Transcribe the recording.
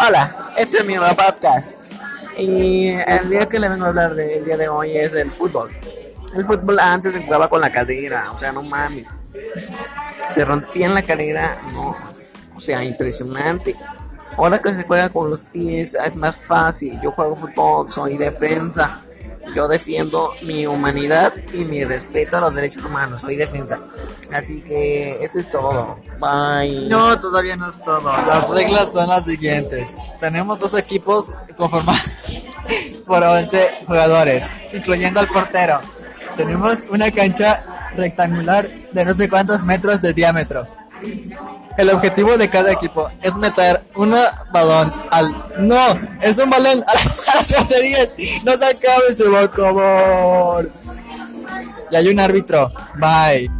Hola, este es mi nuevo podcast. Y el día que le vengo a hablar del día de hoy es el fútbol. El fútbol antes se jugaba con la cadera, o sea, no mames. Se rompía en la cadera, no. O sea, impresionante. Ahora que se juega con los pies es más fácil. Yo juego fútbol, soy defensa. Yo defiendo mi humanidad y mi respeto a los derechos humanos. Soy defensa. Así que eso es todo. Bye. No, todavía no es todo. Las reglas son las siguientes. Tenemos dos equipos conformados por 11 jugadores, incluyendo al portero. Tenemos una cancha rectangular de no sé cuántos metros de diámetro. El objetivo de cada equipo es meter un balón al... No, es un balón a las porterías. No se acabe, se va. Y hay un árbitro. Bye.